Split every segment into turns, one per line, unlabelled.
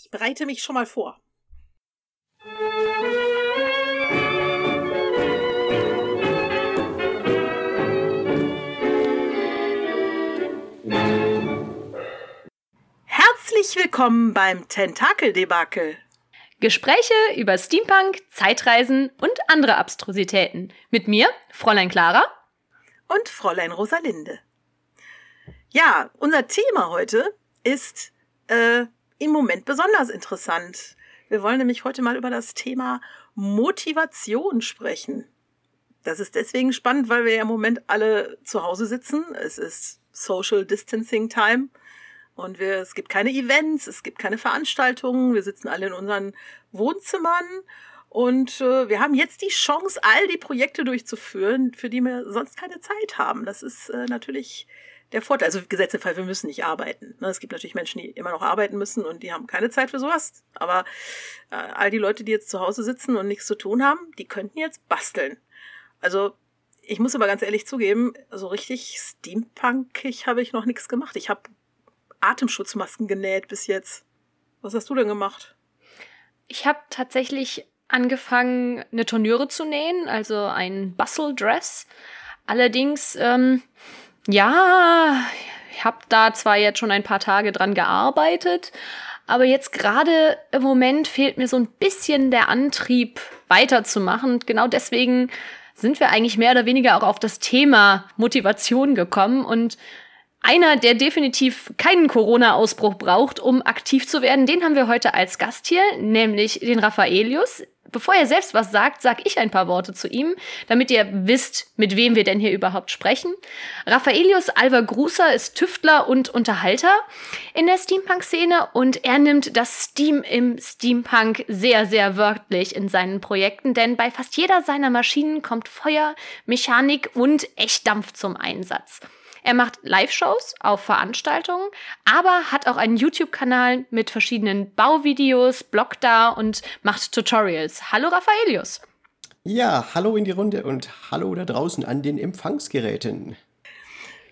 Ich bereite mich schon mal vor. Herzlich willkommen beim Tentakeldebakel.
Gespräche über Steampunk, Zeitreisen und andere Abstrusitäten. Mit mir, Fräulein Clara.
Und Fräulein Rosalinde. Ja, unser Thema heute ist äh, im Moment besonders interessant. Wir wollen nämlich heute mal über das Thema Motivation sprechen. Das ist deswegen spannend, weil wir ja im Moment alle zu Hause sitzen. Es ist Social Distancing Time. Und wir, es gibt keine Events, es gibt keine Veranstaltungen. Wir sitzen alle in unseren Wohnzimmern. Und äh, wir haben jetzt die Chance, all die Projekte durchzuführen, für die wir sonst keine Zeit haben. Das ist äh, natürlich der Vorteil. Also Gesetz im Fall, wir müssen nicht arbeiten. Ne? Es gibt natürlich Menschen, die immer noch arbeiten müssen und die haben keine Zeit für sowas. Aber äh, all die Leute, die jetzt zu Hause sitzen und nichts zu tun haben, die könnten jetzt basteln. Also ich muss aber ganz ehrlich zugeben, so richtig steampunkig habe ich noch nichts gemacht. Ich habe Atemschutzmasken genäht bis jetzt. Was hast du denn gemacht?
Ich habe tatsächlich angefangen, eine Turnüre zu nähen, also ein Bustle Dress. Allerdings, ähm, ja, ich habe da zwar jetzt schon ein paar Tage dran gearbeitet, aber jetzt gerade im Moment fehlt mir so ein bisschen der Antrieb, weiterzumachen. Und genau deswegen sind wir eigentlich mehr oder weniger auch auf das Thema Motivation gekommen und einer, der definitiv keinen Corona-Ausbruch braucht, um aktiv zu werden, den haben wir heute als Gast hier, nämlich den Raffaelius. Bevor er selbst was sagt, sag ich ein paar Worte zu ihm, damit ihr wisst, mit wem wir denn hier überhaupt sprechen. Raffaelius Alva Gruser ist Tüftler und Unterhalter in der Steampunk-Szene und er nimmt das Steam im Steampunk sehr, sehr wörtlich in seinen Projekten, denn bei fast jeder seiner Maschinen kommt Feuer, Mechanik und Echtdampf zum Einsatz. Er macht Live-Shows auf Veranstaltungen, aber hat auch einen YouTube-Kanal mit verschiedenen Bauvideos, bloggt da und macht Tutorials. Hallo Raffaelius.
Ja, hallo in die Runde und hallo da draußen an den Empfangsgeräten.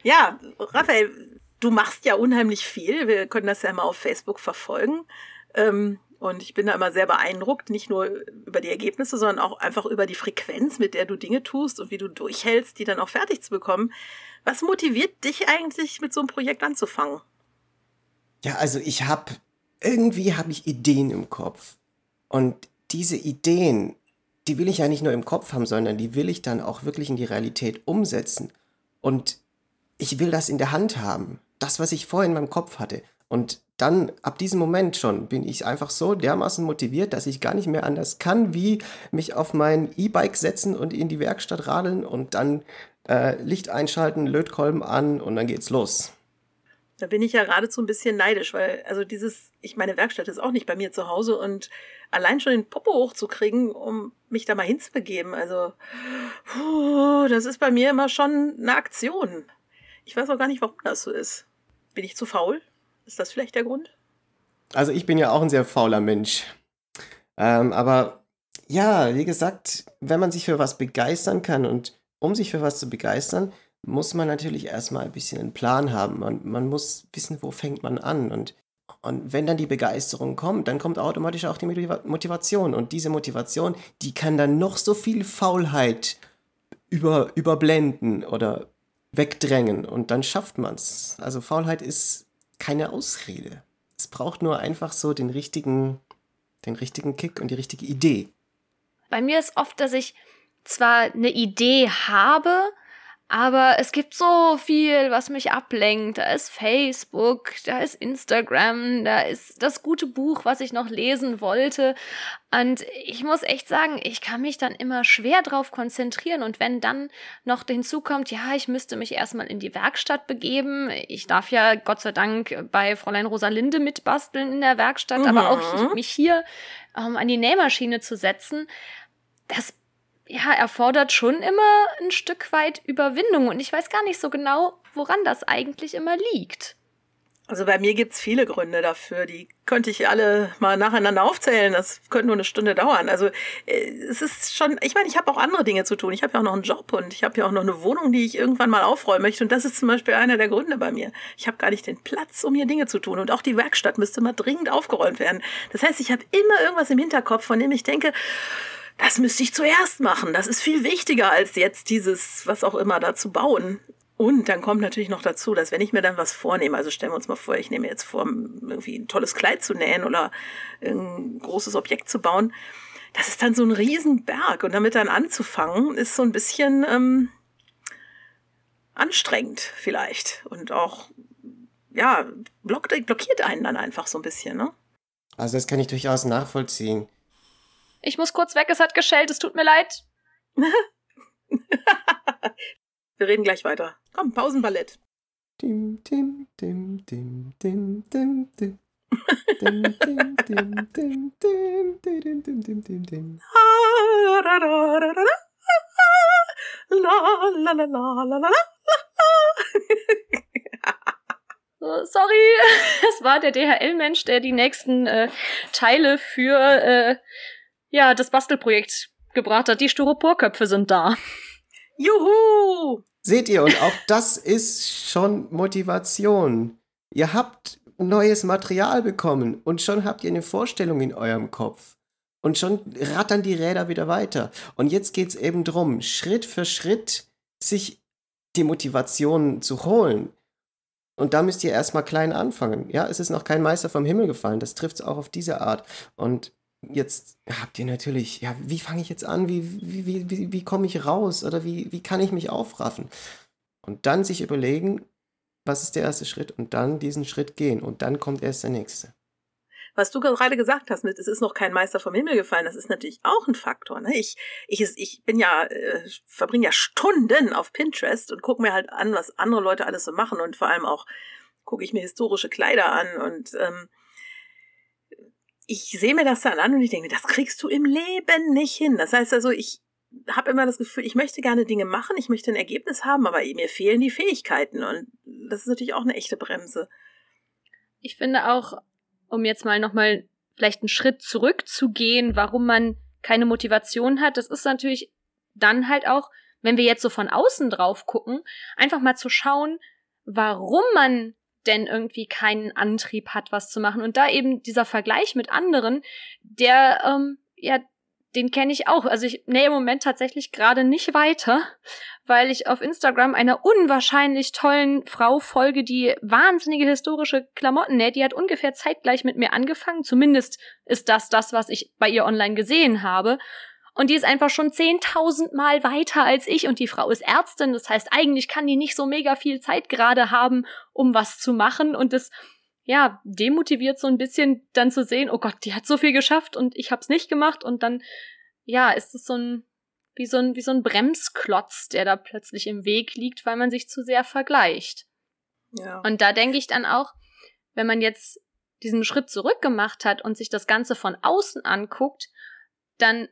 Ja, Raphael, du machst ja unheimlich viel. Wir können das ja mal auf Facebook verfolgen. Ähm, und ich bin da immer sehr beeindruckt, nicht nur über die Ergebnisse, sondern auch einfach über die Frequenz, mit der du Dinge tust und wie du durchhältst, die dann auch fertig zu bekommen. Was motiviert dich eigentlich, mit so einem Projekt anzufangen?
Ja, also ich habe, irgendwie habe ich Ideen im Kopf. Und diese Ideen, die will ich ja nicht nur im Kopf haben, sondern die will ich dann auch wirklich in die Realität umsetzen. Und ich will das in der Hand haben. Das, was ich vorhin in meinem Kopf hatte. Und dann, ab diesem Moment schon, bin ich einfach so dermaßen motiviert, dass ich gar nicht mehr anders kann, wie mich auf mein E-Bike setzen und in die Werkstatt radeln und dann äh, Licht einschalten, Lötkolben an und dann geht's los.
Da bin ich ja geradezu ein bisschen neidisch, weil also dieses, ich meine Werkstatt ist auch nicht bei mir zu Hause und allein schon den Popo hochzukriegen, um mich da mal hinzubegeben, also puh, das ist bei mir immer schon eine Aktion. Ich weiß auch gar nicht, warum das so ist. Bin ich zu faul? Ist das vielleicht der Grund?
Also ich bin ja auch ein sehr fauler Mensch. Ähm, aber ja, wie gesagt, wenn man sich für was begeistern kann und um sich für was zu begeistern, muss man natürlich erstmal ein bisschen einen Plan haben. Man, man muss wissen, wo fängt man an. Und, und wenn dann die Begeisterung kommt, dann kommt automatisch auch die Motivation. Und diese Motivation, die kann dann noch so viel Faulheit über, überblenden oder wegdrängen. Und dann schafft man es. Also Faulheit ist keine Ausrede. Es braucht nur einfach so den richtigen, den richtigen Kick und die richtige Idee.
Bei mir ist oft, dass ich zwar eine Idee habe, aber es gibt so viel, was mich ablenkt. Da ist Facebook, da ist Instagram, da ist das gute Buch, was ich noch lesen wollte. Und ich muss echt sagen, ich kann mich dann immer schwer drauf konzentrieren. Und wenn dann noch hinzukommt, ja, ich müsste mich erstmal in die Werkstatt begeben. Ich darf ja Gott sei Dank bei Fräulein Rosalinde mitbasteln in der Werkstatt, mhm. aber auch mich hier ähm, an die Nähmaschine zu setzen, das ja, erfordert schon immer ein Stück weit Überwindung und ich weiß gar nicht so genau, woran das eigentlich immer liegt.
Also bei mir gibt's viele Gründe dafür. Die könnte ich alle mal nacheinander aufzählen. Das könnte nur eine Stunde dauern. Also äh, es ist schon, ich meine, ich habe auch andere Dinge zu tun. Ich habe ja auch noch einen Job und ich habe ja auch noch eine Wohnung, die ich irgendwann mal aufräumen möchte. Und das ist zum Beispiel einer der Gründe bei mir. Ich habe gar nicht den Platz, um hier Dinge zu tun. Und auch die Werkstatt müsste mal dringend aufgeräumt werden. Das heißt, ich habe immer irgendwas im Hinterkopf, von dem ich denke, das müsste ich zuerst machen. Das ist viel wichtiger als jetzt dieses, was auch immer da zu bauen. Und dann kommt natürlich noch dazu, dass wenn ich mir dann was vornehme, also stellen wir uns mal vor, ich nehme jetzt vor, irgendwie ein tolles Kleid zu nähen oder ein großes Objekt zu bauen, das ist dann so ein Riesenberg. Und damit dann anzufangen, ist so ein bisschen ähm, anstrengend vielleicht. Und auch, ja, blockiert einen dann einfach so ein bisschen, ne?
Also das kann ich durchaus nachvollziehen.
Ich muss kurz weg, es hat geschellt, es tut mir leid.
Wir reden gleich weiter. Komm, Pausenballett.
Dim, dim, dim, dim, dim, dim, dim.
Sorry, es war der DHL-Mensch, der die nächsten äh, Teile für äh, ja das Bastelprojekt gebracht hat. Die Styroporköpfe sind da.
Juhu!
Seht ihr, und auch das ist schon Motivation. Ihr habt neues Material bekommen und schon habt ihr eine Vorstellung in eurem Kopf. Und schon rattern die Räder wieder weiter. Und jetzt geht es eben darum, Schritt für Schritt sich die Motivation zu holen. Und da müsst ihr erstmal klein anfangen. Ja, es ist noch kein Meister vom Himmel gefallen. Das trifft es auch auf diese Art. Und jetzt habt ihr natürlich, ja, wie fange ich jetzt an? Wie, wie, wie, wie, wie komme ich raus? Oder wie, wie kann ich mich aufraffen? Und dann sich überlegen, was ist der erste Schritt? Und dann diesen Schritt gehen. Und dann kommt erst der nächste.
Was du gerade gesagt hast, mit es ist noch kein Meister vom Himmel gefallen, das ist natürlich auch ein Faktor. Ne? Ich, ich, ich bin ja, äh, verbringe ja Stunden auf Pinterest und gucke mir halt an, was andere Leute alles so machen und vor allem auch gucke ich mir historische Kleider an und ähm, ich sehe mir das dann an und ich denke, das kriegst du im Leben nicht hin. Das heißt also, ich habe immer das Gefühl, ich möchte gerne Dinge machen, ich möchte ein Ergebnis haben, aber mir fehlen die Fähigkeiten und das ist natürlich auch eine echte Bremse.
Ich finde auch, um jetzt mal nochmal vielleicht einen Schritt zurückzugehen, warum man keine Motivation hat, das ist natürlich dann halt auch, wenn wir jetzt so von außen drauf gucken, einfach mal zu schauen, warum man denn irgendwie keinen Antrieb hat, was zu machen. Und da eben dieser Vergleich mit anderen, der, ähm, ja, den kenne ich auch. Also ich nähe im Moment tatsächlich gerade nicht weiter, weil ich auf Instagram einer unwahrscheinlich tollen Frau folge, die wahnsinnige historische Klamotten näht. Die hat ungefähr zeitgleich mit mir angefangen. Zumindest ist das das, was ich bei ihr online gesehen habe. Und die ist einfach schon 10.000 Mal weiter als ich und die Frau ist Ärztin. Das heißt, eigentlich kann die nicht so mega viel Zeit gerade haben, um was zu machen und das ja, demotiviert so ein bisschen dann zu sehen, oh Gott, die hat so viel geschafft und ich hab's nicht gemacht und dann ja, ist es so ein wie so ein wie so ein Bremsklotz, der da plötzlich im Weg liegt, weil man sich zu sehr vergleicht. Ja. Und da denke ich dann auch, wenn man jetzt diesen Schritt zurück gemacht hat und sich das Ganze von außen anguckt, dann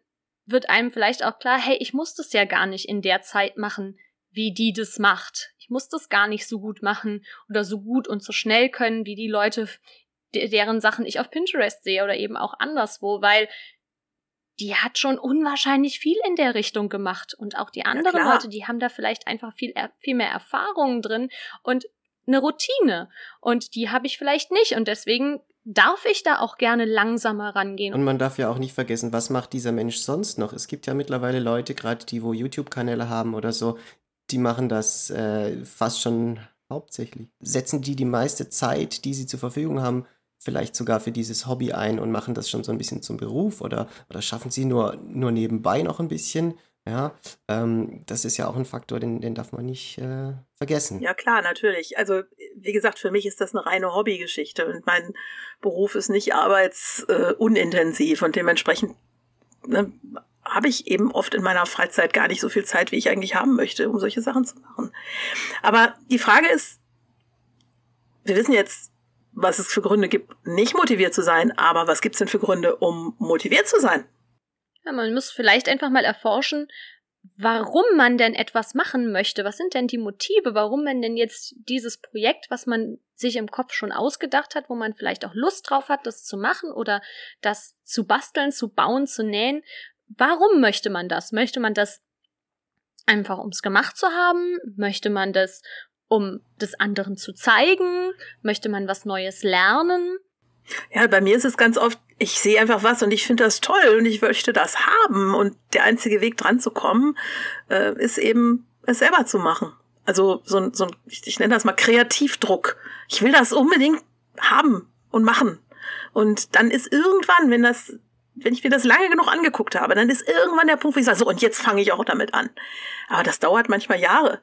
wird einem vielleicht auch klar, hey, ich muss das ja gar nicht in der Zeit machen, wie die das macht. Ich muss das gar nicht so gut machen oder so gut und so schnell können, wie die Leute, deren Sachen ich auf Pinterest sehe oder eben auch anderswo, weil die hat schon unwahrscheinlich viel in der Richtung gemacht. Und auch die anderen ja, Leute, die haben da vielleicht einfach viel, viel mehr Erfahrungen drin und eine Routine. Und die habe ich vielleicht nicht. Und deswegen darf ich da auch gerne langsamer rangehen.
Und man darf ja auch nicht vergessen, was macht dieser Mensch sonst noch? Es gibt ja mittlerweile Leute, gerade die, wo YouTube-Kanäle haben oder so, die machen das äh, fast schon hauptsächlich. Setzen die die meiste Zeit, die sie zur Verfügung haben, vielleicht sogar für dieses Hobby ein und machen das schon so ein bisschen zum Beruf oder, oder schaffen sie nur, nur nebenbei noch ein bisschen ja, ähm, das ist ja auch ein Faktor, den, den darf man nicht äh, vergessen.
Ja, klar, natürlich. Also, wie gesagt, für mich ist das eine reine Hobbygeschichte und mein Beruf ist nicht arbeitsunintensiv und dementsprechend ne, habe ich eben oft in meiner Freizeit gar nicht so viel Zeit, wie ich eigentlich haben möchte, um solche Sachen zu machen. Aber die Frage ist, wir wissen jetzt, was es für Gründe gibt, nicht motiviert zu sein, aber was gibt es denn für Gründe, um motiviert zu sein?
Ja, man muss vielleicht einfach mal erforschen, warum man denn etwas machen möchte. Was sind denn die Motive, warum man denn jetzt dieses Projekt, was man sich im Kopf schon ausgedacht hat, wo man vielleicht auch Lust drauf hat, das zu machen oder das zu basteln, zu bauen, zu nähen. Warum möchte man das? Möchte man das einfach, um es gemacht zu haben? Möchte man das, um des anderen zu zeigen? Möchte man was Neues lernen?
Ja, bei mir ist es ganz oft, ich sehe einfach was und ich finde das toll und ich möchte das haben. Und der einzige Weg dran zu kommen, äh, ist eben, es selber zu machen. Also so ein, so ein ich, ich nenne das mal Kreativdruck. Ich will das unbedingt haben und machen. Und dann ist irgendwann, wenn das, wenn ich mir das lange genug angeguckt habe, dann ist irgendwann der Punkt, wo ich sage, so, und jetzt fange ich auch damit an. Aber das dauert manchmal Jahre.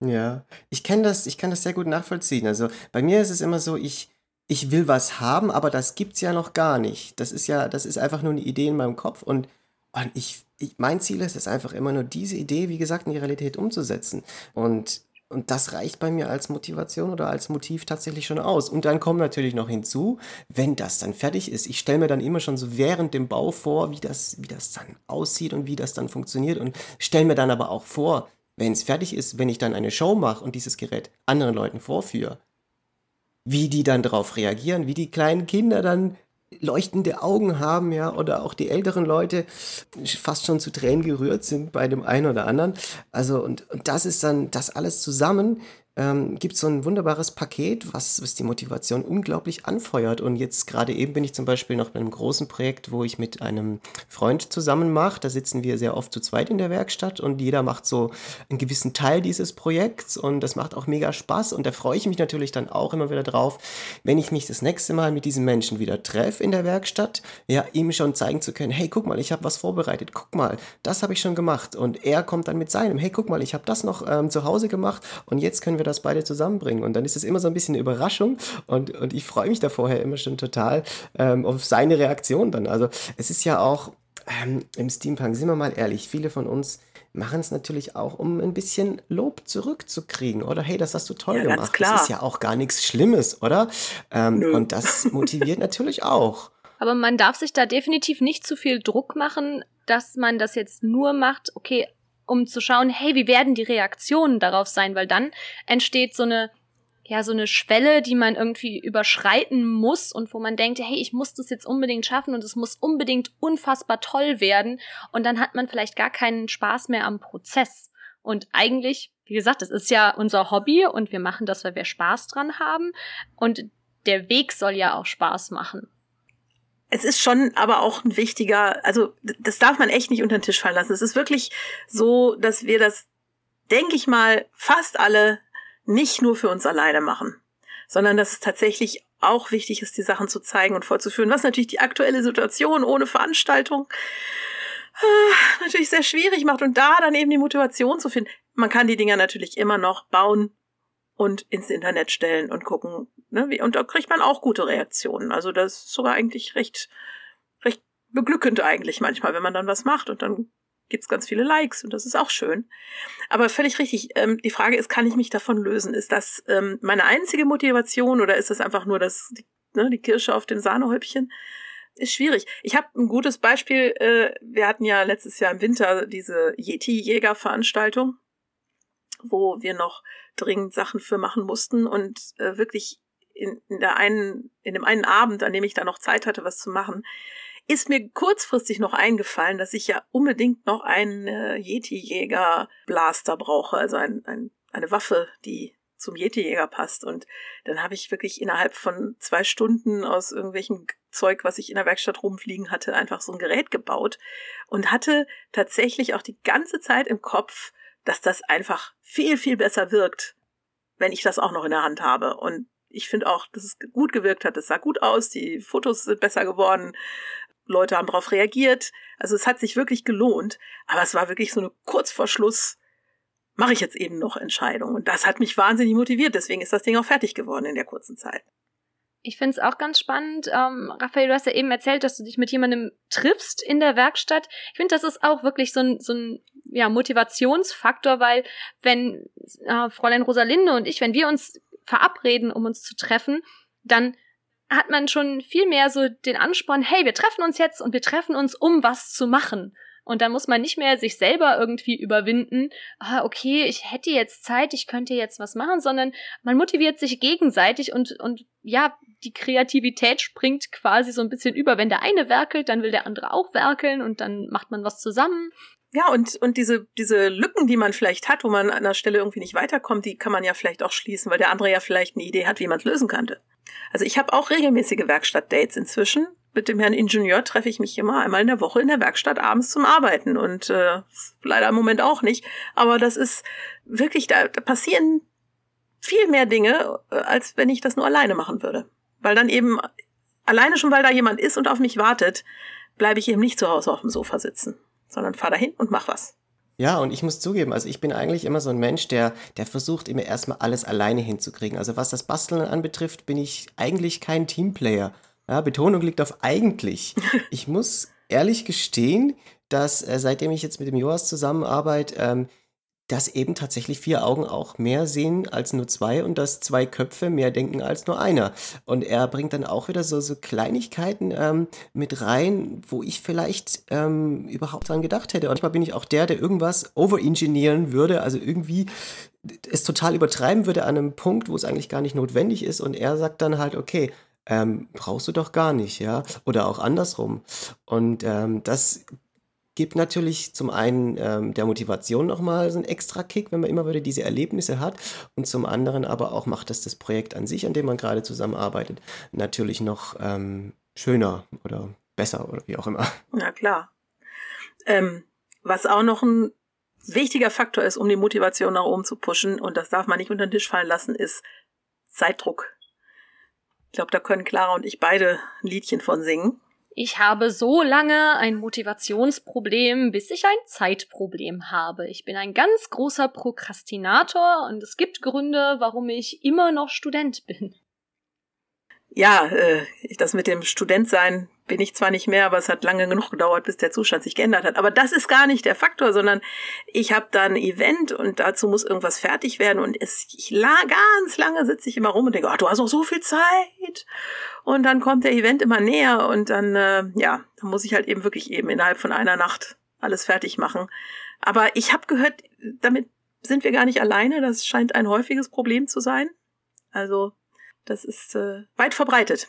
Ja, ich kenne das, ich kann das sehr gut nachvollziehen. Also bei mir ist es immer so, ich, ich will was haben, aber das gibt's ja noch gar nicht. Das ist ja, das ist einfach nur eine Idee in meinem Kopf und, und ich, ich, mein Ziel ist es einfach immer nur, diese Idee, wie gesagt, in die Realität umzusetzen. Und, und das reicht bei mir als Motivation oder als Motiv tatsächlich schon aus. Und dann kommt natürlich noch hinzu, wenn das dann fertig ist. Ich stelle mir dann immer schon so während dem Bau vor, wie das, wie das dann aussieht und wie das dann funktioniert. Und stelle mir dann aber auch vor, wenn es fertig ist, wenn ich dann eine Show mache und dieses Gerät anderen Leuten vorführe, wie die dann darauf reagieren, wie die kleinen Kinder dann leuchtende Augen haben, ja, oder auch die älteren Leute fast schon zu Tränen gerührt sind bei dem einen oder anderen. Also, und, und das ist dann, das alles zusammen ähm, gibt so ein wunderbares Paket, was, was die Motivation unglaublich anfeuert. Und jetzt gerade eben bin ich zum Beispiel noch bei einem großen Projekt, wo ich mit einem Freund zusammen mache. Da sitzen wir sehr oft zu zweit in der Werkstatt und jeder macht so einen gewissen Teil dieses Projekts und das macht auch mega Spaß. Und da freue ich mich natürlich dann auch immer wieder drauf, wenn ich mich das nächste Mal mit diesem Menschen wieder treffe in der Werkstatt, ja, ihm schon zeigen zu können, hey, guck mal, ich habe was vorbereitet, guck mal, das habe ich schon gemacht. Und er kommt dann mit seinem, hey, guck mal, ich habe das noch ähm, zu Hause gemacht und jetzt können wir wir das beide zusammenbringen. Und dann ist es immer so ein bisschen eine Überraschung und, und ich freue mich da vorher immer schon total ähm, auf seine Reaktion dann. Also es ist ja auch ähm, im Steampunk, sind wir mal ehrlich, viele von uns machen es natürlich auch, um ein bisschen Lob zurückzukriegen. Oder hey, das hast du toll ja, gemacht. Das ist ja auch gar nichts Schlimmes, oder? Ähm, und das motiviert natürlich auch.
Aber man darf sich da definitiv nicht zu viel Druck machen, dass man das jetzt nur macht, okay, um zu schauen, hey, wie werden die Reaktionen darauf sein, weil dann entsteht so eine ja, so eine Schwelle, die man irgendwie überschreiten muss und wo man denkt, hey, ich muss das jetzt unbedingt schaffen und es muss unbedingt unfassbar toll werden. Und dann hat man vielleicht gar keinen Spaß mehr am Prozess. Und eigentlich, wie gesagt, es ist ja unser Hobby und wir machen das, weil wir Spaß dran haben. Und der Weg soll ja auch Spaß machen
es ist schon aber auch ein wichtiger, also das darf man echt nicht unter den Tisch fallen lassen. Es ist wirklich so, dass wir das, denke ich mal, fast alle nicht nur für uns alleine machen, sondern dass es tatsächlich auch wichtig ist, die Sachen zu zeigen und vorzuführen, was natürlich die aktuelle Situation ohne Veranstaltung äh, natürlich sehr schwierig macht und da dann eben die Motivation zu finden. Man kann die Dinger natürlich immer noch bauen, und ins Internet stellen und gucken. Ne? Und da kriegt man auch gute Reaktionen. Also das ist sogar eigentlich recht, recht beglückend eigentlich manchmal, wenn man dann was macht und dann gibt's ganz viele Likes und das ist auch schön. Aber völlig richtig. Ähm, die Frage ist, kann ich mich davon lösen? Ist das ähm, meine einzige Motivation oder ist das einfach nur das, die, ne, die Kirsche auf dem Sahnehäubchen? Ist schwierig. Ich habe ein gutes Beispiel. Äh, wir hatten ja letztes Jahr im Winter diese Yeti-Jäger-Veranstaltung wo wir noch dringend Sachen für machen mussten und äh, wirklich in, in der einen, in dem einen Abend, an dem ich da noch Zeit hatte, was zu machen, ist mir kurzfristig noch eingefallen, dass ich ja unbedingt noch einen äh, Yeti-Jäger-Blaster brauche, also ein, ein, eine Waffe, die zum Yeti-Jäger passt. Und dann habe ich wirklich innerhalb von zwei Stunden aus irgendwelchem Zeug, was ich in der Werkstatt rumfliegen hatte, einfach so ein Gerät gebaut und hatte tatsächlich auch die ganze Zeit im Kopf, dass das einfach viel, viel besser wirkt, wenn ich das auch noch in der Hand habe. Und ich finde auch, dass es gut gewirkt hat. Es sah gut aus, die Fotos sind besser geworden, Leute haben darauf reagiert. Also es hat sich wirklich gelohnt. Aber es war wirklich so eine kurz vor Schluss, mache ich jetzt eben noch Entscheidung. Und das hat mich wahnsinnig motiviert. Deswegen ist das Ding auch fertig geworden in der kurzen Zeit.
Ich finde es auch ganz spannend. Ähm, Raphael, du hast ja eben erzählt, dass du dich mit jemandem triffst in der Werkstatt. Ich finde, das ist auch wirklich so ein, so ein ja, Motivationsfaktor, weil wenn äh, Fräulein Rosalinde und ich, wenn wir uns verabreden, um uns zu treffen, dann hat man schon viel mehr so den Ansporn, hey, wir treffen uns jetzt und wir treffen uns, um was zu machen. Und dann muss man nicht mehr sich selber irgendwie überwinden, ah, okay, ich hätte jetzt Zeit, ich könnte jetzt was machen, sondern man motiviert sich gegenseitig und, und ja, die Kreativität springt quasi so ein bisschen über. Wenn der eine werkelt, dann will der andere auch werkeln und dann macht man was zusammen.
Ja, und, und diese, diese Lücken, die man vielleicht hat, wo man an einer Stelle irgendwie nicht weiterkommt, die kann man ja vielleicht auch schließen, weil der andere ja vielleicht eine Idee hat, wie man es lösen könnte. Also ich habe auch regelmäßige Werkstattdates inzwischen mit dem Herrn Ingenieur treffe ich mich immer einmal in der Woche in der Werkstatt abends zum Arbeiten und äh, leider im Moment auch nicht. Aber das ist wirklich, da, da passieren viel mehr Dinge, äh, als wenn ich das nur alleine machen würde. Weil dann eben, alleine schon, weil da jemand ist und auf mich wartet, bleibe ich eben nicht zu Hause auf dem Sofa sitzen, sondern fahr dahin und mach was.
Ja, und ich muss zugeben, also ich bin eigentlich immer so ein Mensch, der, der versucht immer erstmal alles alleine hinzukriegen. Also was das Basteln anbetrifft, bin ich eigentlich kein Teamplayer. Ja, Betonung liegt auf eigentlich. Ich muss ehrlich gestehen, dass äh, seitdem ich jetzt mit dem Joas zusammenarbeite, ähm, dass eben tatsächlich vier Augen auch mehr sehen als nur zwei und dass zwei Köpfe mehr denken als nur einer. Und er bringt dann auch wieder so, so Kleinigkeiten ähm, mit rein, wo ich vielleicht ähm, überhaupt dran gedacht hätte. Und manchmal bin ich auch der, der irgendwas overengineeren würde, also irgendwie es total übertreiben würde an einem Punkt, wo es eigentlich gar nicht notwendig ist. Und er sagt dann halt, okay, ähm, brauchst du doch gar nicht, ja. Oder auch andersrum. Und ähm, das gibt natürlich zum einen ähm, der Motivation nochmal so einen extra Kick, wenn man immer wieder diese Erlebnisse hat. Und zum anderen aber auch macht das das Projekt an sich, an dem man gerade zusammenarbeitet, natürlich noch ähm, schöner oder besser oder wie auch immer.
Na klar. Ähm, was auch noch ein wichtiger Faktor ist, um die Motivation nach oben zu pushen, und das darf man nicht unter den Tisch fallen lassen, ist Zeitdruck. Ich glaube, da können Clara und ich beide ein Liedchen von singen.
Ich habe so lange ein Motivationsproblem, bis ich ein Zeitproblem habe. Ich bin ein ganz großer Prokrastinator und es gibt Gründe, warum ich immer noch Student bin.
Ja, äh, das mit dem Studentsein bin ich zwar nicht mehr, aber es hat lange genug gedauert, bis der Zustand sich geändert hat. Aber das ist gar nicht der Faktor, sondern ich habe da ein Event und dazu muss irgendwas fertig werden und es, ich la, ganz lange sitze ich immer rum und denke, oh, du hast noch so viel Zeit. Und dann kommt der Event immer näher und dann, äh, ja, dann muss ich halt eben wirklich eben innerhalb von einer Nacht alles fertig machen. Aber ich habe gehört, damit sind wir gar nicht alleine. Das scheint ein häufiges Problem zu sein. Also das ist äh, weit verbreitet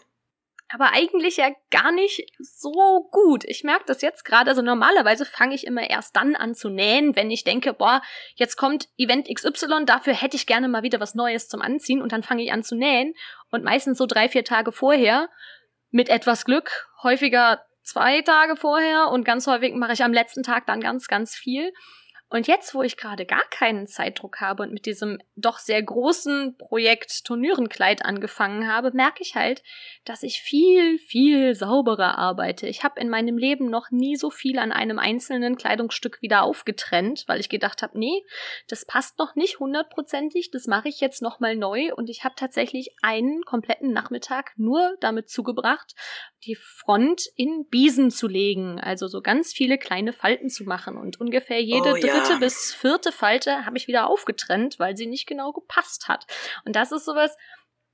aber eigentlich ja gar nicht so gut. Ich merke das jetzt gerade. Also normalerweise fange ich immer erst dann an zu nähen, wenn ich denke, boah, jetzt kommt Event XY, dafür hätte ich gerne mal wieder was Neues zum Anziehen und dann fange ich an zu nähen. Und meistens so drei, vier Tage vorher, mit etwas Glück, häufiger zwei Tage vorher und ganz häufig mache ich am letzten Tag dann ganz, ganz viel. Und jetzt, wo ich gerade gar keinen Zeitdruck habe und mit diesem doch sehr großen Projekt Turnierenkleid angefangen habe, merke ich halt, dass ich viel, viel sauberer arbeite. Ich habe in meinem Leben noch nie so viel an einem einzelnen Kleidungsstück wieder aufgetrennt, weil ich gedacht habe, nee, das passt noch nicht hundertprozentig, das mache ich jetzt nochmal neu und ich habe tatsächlich einen kompletten Nachmittag nur damit zugebracht, die Front in Biesen zu legen, also so ganz viele kleine Falten zu machen und ungefähr jede oh, dritte dritte bis vierte Falte habe ich wieder aufgetrennt, weil sie nicht genau gepasst hat. Und das ist sowas,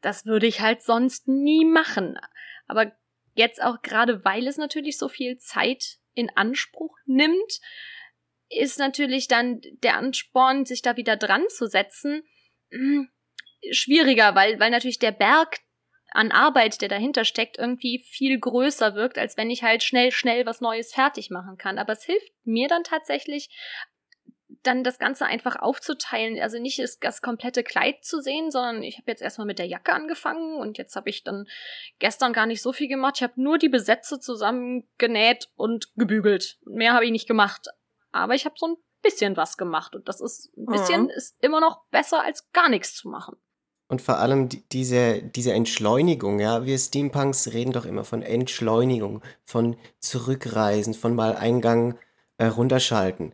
das würde ich halt sonst nie machen. Aber jetzt auch gerade, weil es natürlich so viel Zeit in Anspruch nimmt, ist natürlich dann der Ansporn, sich da wieder dran zu setzen, hm, schwieriger, weil, weil natürlich der Berg an Arbeit, der dahinter steckt, irgendwie viel größer wirkt, als wenn ich halt schnell, schnell was Neues fertig machen kann. Aber es hilft mir dann tatsächlich, dann das Ganze einfach aufzuteilen. Also nicht das, komplette Kleid zu sehen, sondern ich habe jetzt erstmal mit der Jacke angefangen und jetzt habe ich dann gestern gar nicht so viel gemacht. Ich habe nur die Besätze zusammengenäht und gebügelt. Mehr habe ich nicht gemacht. Aber ich habe so ein bisschen was gemacht und das ist ein bisschen mhm. ist immer noch besser als gar nichts zu machen.
Und vor allem die, diese, diese Entschleunigung, ja, wir Steampunks reden doch immer von Entschleunigung, von Zurückreisen, von mal Eingang äh, runterschalten.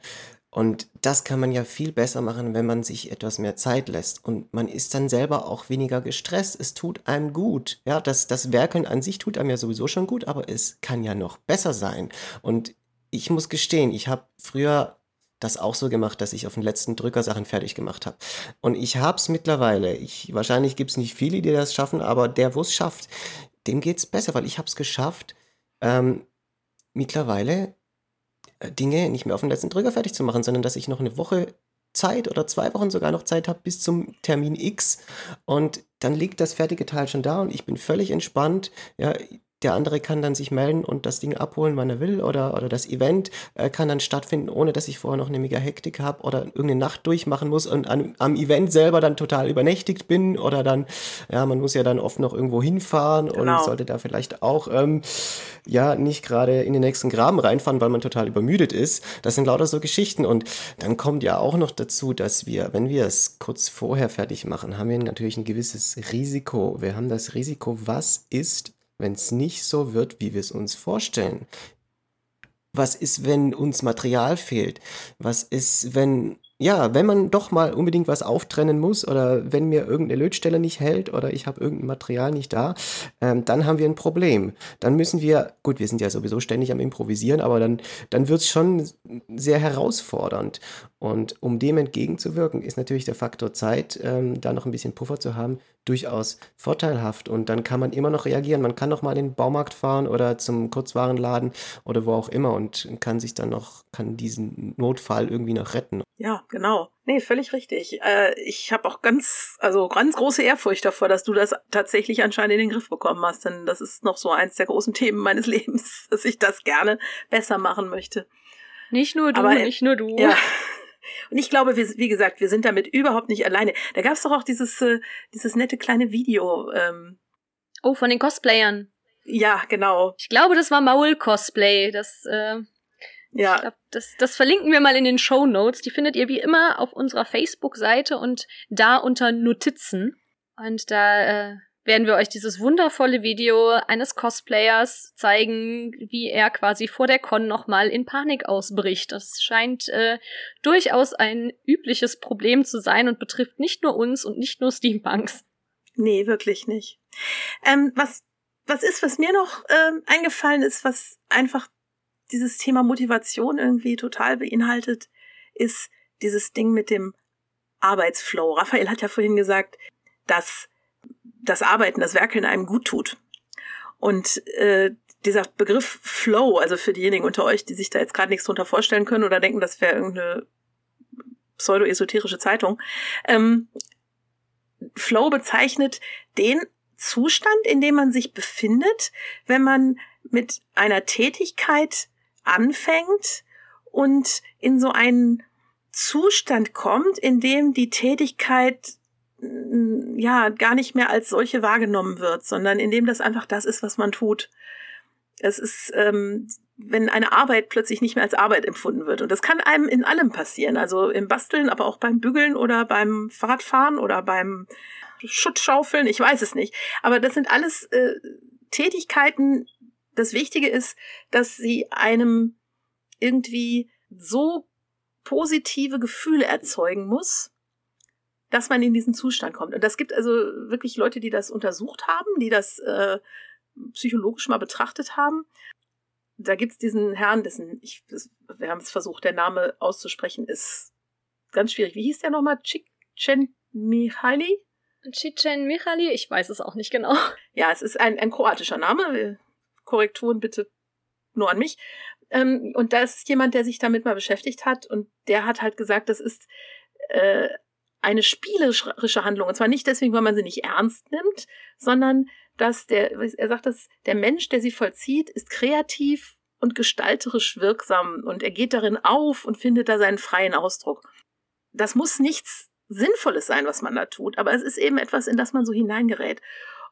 Und das kann man ja viel besser machen, wenn man sich etwas mehr Zeit lässt. Und man ist dann selber auch weniger gestresst. Es tut einem gut. Ja, das, das Werkeln an sich tut einem ja sowieso schon gut, aber es kann ja noch besser sein. Und ich muss gestehen, ich habe früher das auch so gemacht, dass ich auf den letzten Drücker Sachen fertig gemacht habe. Und ich habe es mittlerweile. Ich, wahrscheinlich gibt es nicht viele, die das schaffen, aber der, wo es schafft, dem geht es besser, weil ich habe es geschafft, ähm, mittlerweile Dinge nicht mehr auf den letzten Drücker fertig zu machen, sondern dass ich noch eine Woche Zeit oder zwei Wochen sogar noch Zeit habe bis zum Termin X und dann liegt das fertige Teil schon da und ich bin völlig entspannt. Ja, der andere kann dann sich melden und das Ding abholen, wann er will, oder, oder das Event äh, kann dann stattfinden, ohne dass ich vorher noch eine mega Hektik habe oder irgendeine Nacht durchmachen muss und an, am Event selber dann total übernächtigt bin oder dann, ja, man muss ja dann oft noch irgendwo hinfahren genau. und sollte da vielleicht auch, ähm, ja, nicht gerade in den nächsten Graben reinfahren, weil man total übermüdet ist. Das sind lauter so Geschichten und dann kommt ja auch noch dazu, dass wir, wenn wir es kurz vorher fertig machen, haben wir natürlich ein gewisses Risiko. Wir haben das Risiko, was ist, wenn es nicht so wird, wie wir es uns vorstellen? Was ist, wenn uns Material fehlt? Was ist, wenn ja, wenn man doch mal unbedingt was auftrennen muss oder wenn mir irgendeine Lötstelle nicht hält oder ich habe irgendein Material nicht da, ähm, dann haben wir ein Problem. Dann müssen wir, gut, wir sind ja sowieso ständig am Improvisieren, aber dann, dann wird es schon sehr herausfordernd. Und um dem entgegenzuwirken, ist natürlich der Faktor Zeit, ähm, da noch ein bisschen Puffer zu haben, durchaus vorteilhaft. Und dann kann man immer noch reagieren. Man kann noch mal in den Baumarkt fahren oder zum Kurzwarenladen oder wo auch immer und kann sich dann noch, kann diesen Notfall irgendwie noch retten.
Ja, genau. Nee, völlig richtig. Äh, ich habe auch ganz, also ganz große Ehrfurcht davor, dass du das tatsächlich anscheinend in den Griff bekommen hast, denn das ist noch so eins der großen Themen meines Lebens, dass ich das gerne besser machen möchte.
Nicht nur du, Aber, nicht nur du.
Ja. Und ich glaube, wir, wie gesagt, wir sind damit überhaupt nicht alleine. Da gab es doch auch dieses, äh, dieses nette kleine Video. Ähm,
oh, von den Cosplayern.
Ja, genau.
Ich glaube, das war Maul Cosplay. Das äh, ja. Ich glaub, das, das verlinken wir mal in den Show Notes. Die findet ihr wie immer auf unserer Facebook-Seite und da unter Notizen. Und da äh, werden wir euch dieses wundervolle Video eines Cosplayers zeigen, wie er quasi vor der Con nochmal in Panik ausbricht. Das scheint äh, durchaus ein übliches Problem zu sein und betrifft nicht nur uns und nicht nur Steampunks.
Nee, wirklich nicht. Ähm, was, was ist, was mir noch ähm, eingefallen ist, was einfach dieses Thema Motivation irgendwie total beinhaltet, ist dieses Ding mit dem Arbeitsflow. Raphael hat ja vorhin gesagt, dass das Arbeiten, das Werkeln einem gut tut. Und äh, dieser Begriff Flow, also für diejenigen unter euch, die sich da jetzt gerade nichts drunter vorstellen können oder denken, das wäre irgendeine pseudo-esoterische Zeitung, ähm, Flow bezeichnet den Zustand, in dem man sich befindet, wenn man mit einer Tätigkeit anfängt und in so einen Zustand kommt, in dem die Tätigkeit mm, ja gar nicht mehr als solche wahrgenommen wird, sondern in dem das einfach das ist, was man tut. Es ist, ähm, wenn eine Arbeit plötzlich nicht mehr als Arbeit empfunden wird. Und das kann einem in allem passieren. Also im Basteln, aber auch beim Bügeln oder beim Fahrradfahren oder beim Schuttschaufeln, ich weiß es nicht. Aber das sind alles äh, Tätigkeiten, das Wichtige ist, dass sie einem irgendwie so positive Gefühle erzeugen muss, dass man in diesen Zustand kommt. Und das gibt also wirklich Leute, die das untersucht haben, die das äh, psychologisch mal betrachtet haben. Da gibt's diesen Herrn, dessen, ich, wir haben es versucht, der Name auszusprechen, ist ganz schwierig. Wie hieß der nochmal? Chichen Mihaly?
Chichen Mihaly? Ich weiß es auch nicht genau.
Ja, es ist ein, ein kroatischer Name. Korrekturen bitte nur an mich. Ähm, und da ist jemand, der sich damit mal beschäftigt hat und der hat halt gesagt, das ist äh, eine spielerische Handlung. Und zwar nicht deswegen, weil man sie nicht ernst nimmt, sondern dass der, er sagt, dass der Mensch, der sie vollzieht, ist kreativ und gestalterisch wirksam und er geht darin auf und findet da seinen freien Ausdruck. Das muss nichts Sinnvolles sein, was man da tut, aber es ist eben etwas, in das man so hineingerät.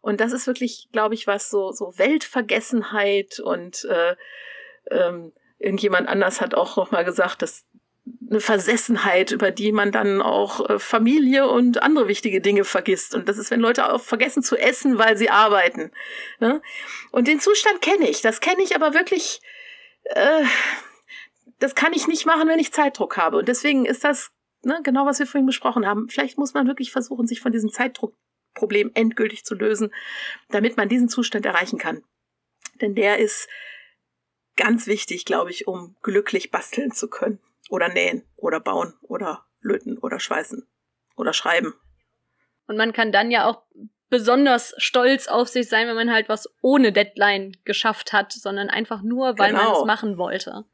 Und das ist wirklich, glaube ich, was so, so Weltvergessenheit und äh, ähm, irgendjemand anders hat auch noch mal gesagt, dass eine Versessenheit, über die man dann auch äh, Familie und andere wichtige Dinge vergisst. Und das ist, wenn Leute auch vergessen zu essen, weil sie arbeiten. Ne? Und den Zustand kenne ich. Das kenne ich aber wirklich. Äh, das kann ich nicht machen, wenn ich Zeitdruck habe. Und deswegen ist das ne, genau, was wir vorhin besprochen haben. Vielleicht muss man wirklich versuchen, sich von diesem Zeitdruck Problem endgültig zu lösen, damit man diesen Zustand erreichen kann. Denn der ist ganz wichtig, glaube ich, um glücklich basteln zu können. Oder nähen oder bauen oder löten oder schweißen oder schreiben.
Und man kann dann ja auch besonders stolz auf sich sein, wenn man halt was ohne Deadline geschafft hat, sondern einfach nur, weil genau. man es machen wollte.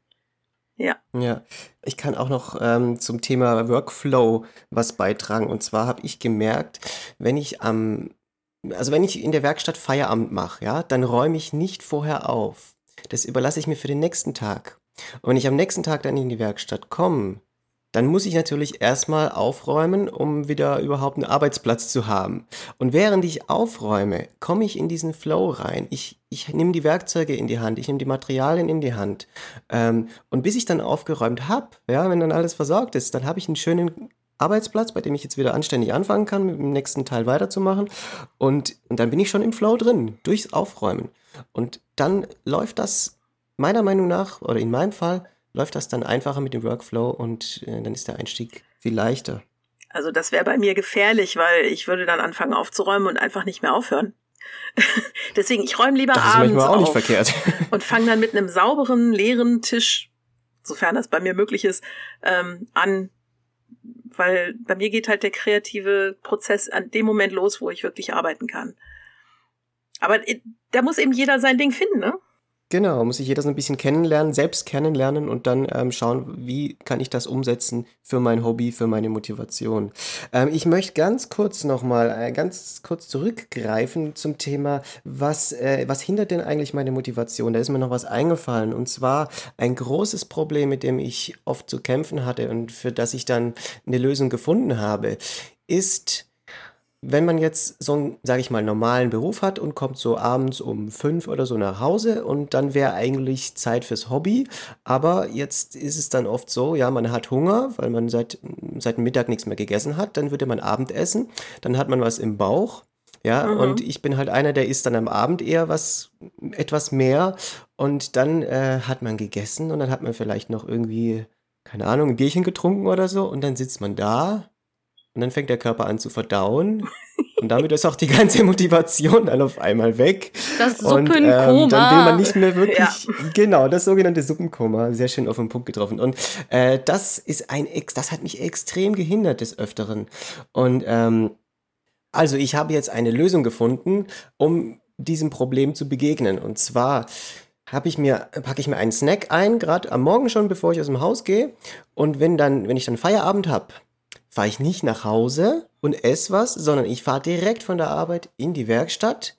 Ja.
Ja, ich kann auch noch ähm, zum Thema Workflow was beitragen. Und zwar habe ich gemerkt, wenn ich am, also wenn ich in der Werkstatt Feierabend mache, ja, dann räume ich nicht vorher auf. Das überlasse ich mir für den nächsten Tag. Und wenn ich am nächsten Tag dann in die Werkstatt komme, dann muss ich natürlich erstmal aufräumen, um wieder überhaupt einen Arbeitsplatz zu haben. Und während ich aufräume, komme ich in diesen Flow rein. Ich, ich nehme die Werkzeuge in die Hand, ich nehme die Materialien in die Hand. Ähm, und bis ich dann aufgeräumt habe, ja, wenn dann alles versorgt ist, dann habe ich einen schönen Arbeitsplatz, bei dem ich jetzt wieder anständig anfangen kann, mit dem nächsten Teil weiterzumachen. Und, und dann bin ich schon im Flow drin, durchs Aufräumen. Und dann läuft das meiner Meinung nach, oder in meinem Fall, läuft das dann einfacher mit dem Workflow und äh, dann ist der Einstieg viel leichter.
Also das wäre bei mir gefährlich, weil ich würde dann anfangen aufzuräumen und einfach nicht mehr aufhören. Deswegen, ich räume lieber
das ist
abends
auch
auf
nicht verkehrt.
und fange dann mit einem sauberen, leeren Tisch, sofern das bei mir möglich ist, ähm, an. Weil bei mir geht halt der kreative Prozess an dem Moment los, wo ich wirklich arbeiten kann. Aber äh, da muss eben jeder sein Ding finden, ne?
Genau, muss sich jeder so ein bisschen kennenlernen, selbst kennenlernen und dann ähm, schauen, wie kann ich das umsetzen für mein Hobby, für meine Motivation. Ähm, ich möchte ganz kurz nochmal, äh, ganz kurz zurückgreifen zum Thema, was, äh, was hindert denn eigentlich meine Motivation? Da ist mir noch was eingefallen und zwar ein großes Problem, mit dem ich oft zu kämpfen hatte und für das ich dann eine Lösung gefunden habe, ist wenn man jetzt so einen, sage ich mal, normalen Beruf hat und kommt so abends um fünf oder so nach Hause und dann wäre eigentlich Zeit fürs Hobby, aber jetzt ist es dann oft so, ja, man hat Hunger, weil man seit, seit Mittag nichts mehr gegessen hat, dann würde man Abend essen, dann hat man was im Bauch, ja, mhm. und ich bin halt einer, der isst dann am Abend eher was, etwas mehr und dann äh, hat man gegessen und dann hat man vielleicht noch irgendwie, keine Ahnung, ein Bierchen getrunken oder so und dann sitzt man da und dann fängt der Körper an zu verdauen. Und damit ist auch die ganze Motivation dann auf einmal weg.
Das Suppenkoma. Und, ähm,
dann will man nicht mehr wirklich, ja. genau, das sogenannte Suppenkoma, sehr schön auf den Punkt getroffen. Und äh, das ist ein, das hat mich extrem gehindert des Öfteren. Und ähm, also ich habe jetzt eine Lösung gefunden, um diesem Problem zu begegnen. Und zwar habe ich mir, packe ich mir einen Snack ein, gerade am Morgen schon, bevor ich aus dem Haus gehe. Und wenn dann, wenn ich dann Feierabend habe, fahre ich nicht nach Hause und esse was, sondern ich fahre direkt von der Arbeit in die Werkstatt.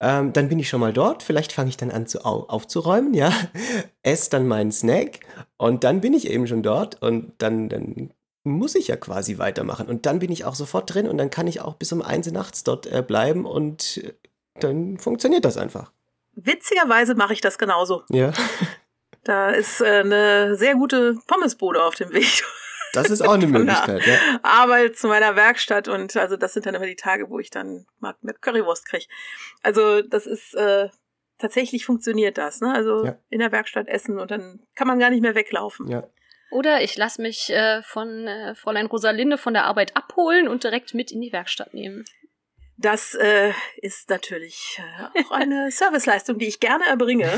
Ähm, dann bin ich schon mal dort. Vielleicht fange ich dann an zu au aufzuräumen, ja. Esse dann meinen Snack und dann bin ich eben schon dort und dann, dann muss ich ja quasi weitermachen. Und dann bin ich auch sofort drin und dann kann ich auch bis um eins nachts dort äh, bleiben und äh, dann funktioniert das einfach.
Witzigerweise mache ich das genauso.
Ja.
Da ist äh, eine sehr gute Pommesbude auf dem Weg.
Das ist auch eine Möglichkeit, ja.
Arbeit zu meiner Werkstatt und also das sind dann immer die Tage, wo ich dann mal mit Currywurst kriege. Also das ist äh, tatsächlich funktioniert das, ne? Also ja. in der Werkstatt essen und dann kann man gar nicht mehr weglaufen.
Ja.
Oder ich lasse mich äh, von äh, Fräulein Rosalinde von der Arbeit abholen und direkt mit in die Werkstatt nehmen.
Das äh, ist natürlich äh, auch eine Serviceleistung, die ich gerne erbringe,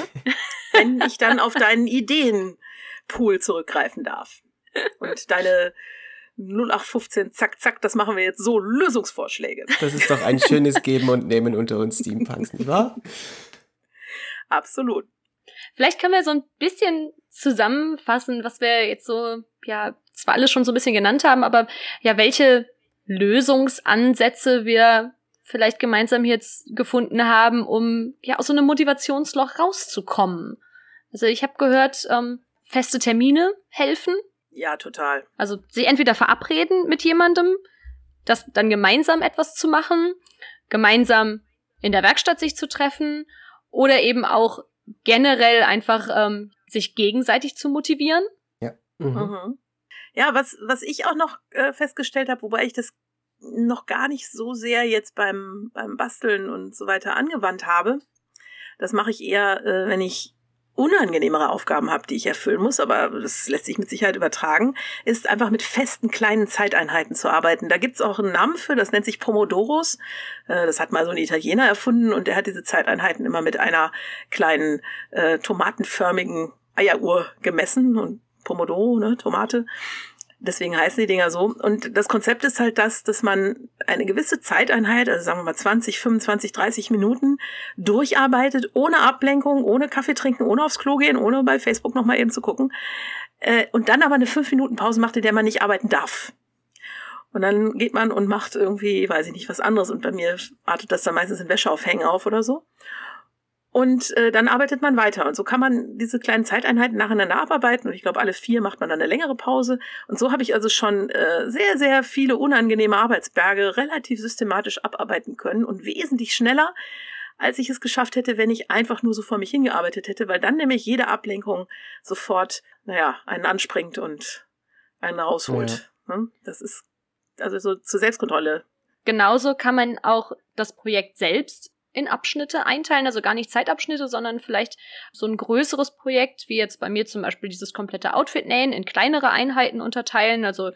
wenn ich dann auf deinen Ideenpool zurückgreifen darf. Und deine 0815, zack, zack, das machen wir jetzt so, Lösungsvorschläge.
Das ist doch ein schönes Geben und Nehmen unter uns Steampunks, nicht wahr?
Absolut.
Vielleicht können wir so ein bisschen zusammenfassen, was wir jetzt so, ja, zwar alles schon so ein bisschen genannt haben, aber ja, welche Lösungsansätze wir vielleicht gemeinsam jetzt gefunden haben, um ja aus so einem Motivationsloch rauszukommen. Also ich habe gehört, ähm, feste Termine helfen,
ja, total.
Also sich entweder verabreden mit jemandem, das dann gemeinsam etwas zu machen, gemeinsam in der Werkstatt sich zu treffen oder eben auch generell einfach ähm, sich gegenseitig zu motivieren.
Ja.
Mhm. Mhm. Ja, was, was ich auch noch äh, festgestellt habe, wobei ich das noch gar nicht so sehr jetzt beim, beim Basteln und so weiter angewandt habe. Das mache ich eher, äh, wenn ich unangenehmere Aufgaben habe, die ich erfüllen muss, aber das lässt sich mit Sicherheit übertragen, ist einfach mit festen kleinen Zeiteinheiten zu arbeiten. Da gibt's auch einen Namen für, das nennt sich Pomodoros. Äh, das hat mal so ein Italiener erfunden und der hat diese Zeiteinheiten immer mit einer kleinen äh, tomatenförmigen Eieruhr gemessen und Pomodoro, ne, Tomate. Deswegen heißen die Dinger so. Und das Konzept ist halt das, dass man eine gewisse Zeiteinheit, also sagen wir mal 20, 25, 30 Minuten durcharbeitet, ohne Ablenkung, ohne Kaffee trinken, ohne aufs Klo gehen, ohne bei Facebook nochmal eben zu gucken. Äh, und dann aber eine 5 Minuten Pause macht, in der man nicht arbeiten darf. Und dann geht man und macht irgendwie, weiß ich nicht, was anderes. Und bei mir artet das dann meistens in Wäscheaufhängen auf oder so. Und äh, dann arbeitet man weiter. Und so kann man diese kleinen Zeiteinheiten nacheinander abarbeiten. Und ich glaube, alle vier macht man dann eine längere Pause. Und so habe ich also schon äh, sehr, sehr viele unangenehme Arbeitsberge relativ systematisch abarbeiten können und wesentlich schneller, als ich es geschafft hätte, wenn ich einfach nur so vor mich hingearbeitet hätte, weil dann nämlich jede Ablenkung sofort, naja, einen anspringt und einen rausholt. Ja. Hm? Das ist also so zur Selbstkontrolle.
Genauso kann man auch das Projekt selbst in Abschnitte einteilen, also gar nicht Zeitabschnitte, sondern vielleicht so ein größeres Projekt, wie jetzt bei mir zum Beispiel dieses komplette Outfit nähen, in kleinere Einheiten unterteilen, also